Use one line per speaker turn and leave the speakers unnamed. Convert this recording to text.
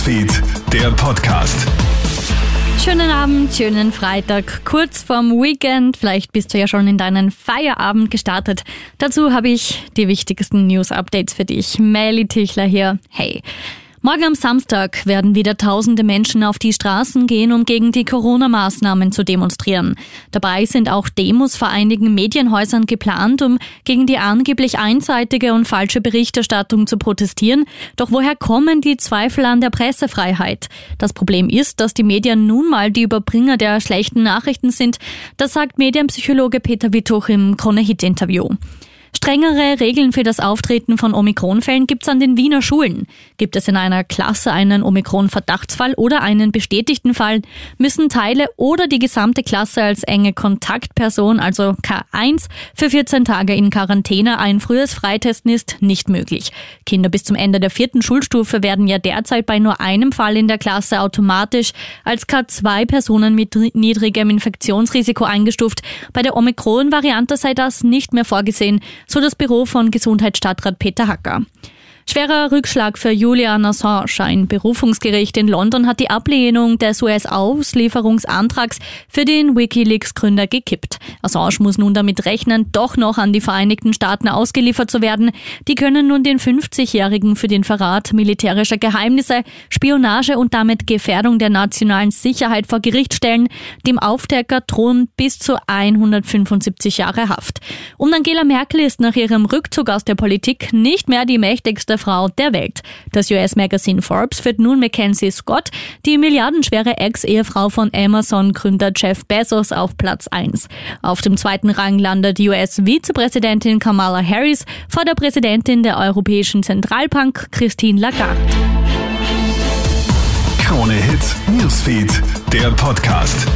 Newsfeed, der Podcast.
Schönen Abend, schönen Freitag, kurz vorm Weekend. Vielleicht bist du ja schon in deinen Feierabend gestartet. Dazu habe ich die wichtigsten News-Updates für dich. Melly Tichler hier. Hey. Morgen am Samstag werden wieder tausende Menschen auf die Straßen gehen, um gegen die Corona-Maßnahmen zu demonstrieren. Dabei sind auch Demos vor einigen Medienhäusern geplant, um gegen die angeblich einseitige und falsche Berichterstattung zu protestieren. Doch woher kommen die Zweifel an der Pressefreiheit? Das Problem ist, dass die Medien nun mal die Überbringer der schlechten Nachrichten sind. Das sagt Medienpsychologe Peter Wittuch im Krone-Hit-Interview. Strengere Regeln für das Auftreten von Omikronfällen gibt es an den Wiener Schulen. Gibt es in einer Klasse einen Omikron-Verdachtsfall oder einen bestätigten Fall, müssen Teile oder die gesamte Klasse als enge Kontaktperson, also K1, für 14 Tage in Quarantäne. Ein frühes Freitesten ist nicht möglich. Kinder bis zum Ende der vierten Schulstufe werden ja derzeit bei nur einem Fall in der Klasse automatisch als K2-Personen mit niedrigem Infektionsrisiko eingestuft. Bei der Omikron-Variante sei das nicht mehr vorgesehen so das Büro von Gesundheitsstadtrat Peter Hacker. Schwerer Rückschlag für Julian Assange. Ein Berufungsgericht in London hat die Ablehnung des US-Auslieferungsantrags für den Wikileaks-Gründer gekippt. Assange muss nun damit rechnen, doch noch an die Vereinigten Staaten ausgeliefert zu werden. Die können nun den 50-Jährigen für den Verrat militärischer Geheimnisse, Spionage und damit Gefährdung der nationalen Sicherheit vor Gericht stellen. Dem Aufdecker drohen bis zu 175 Jahre Haft. Und Angela Merkel ist nach ihrem Rückzug aus der Politik nicht mehr die mächtigste Frau der Welt. Das US-Magazin Forbes führt nun Mackenzie Scott, die milliardenschwere Ex-Ehefrau von Amazon-Gründer Jeff Bezos, auf Platz 1. Auf dem zweiten Rang landet US-Vizepräsidentin Kamala Harris vor der Präsidentin der Europäischen Zentralbank Christine Lagarde.
Krone Hits, Newsfeed, der Podcast.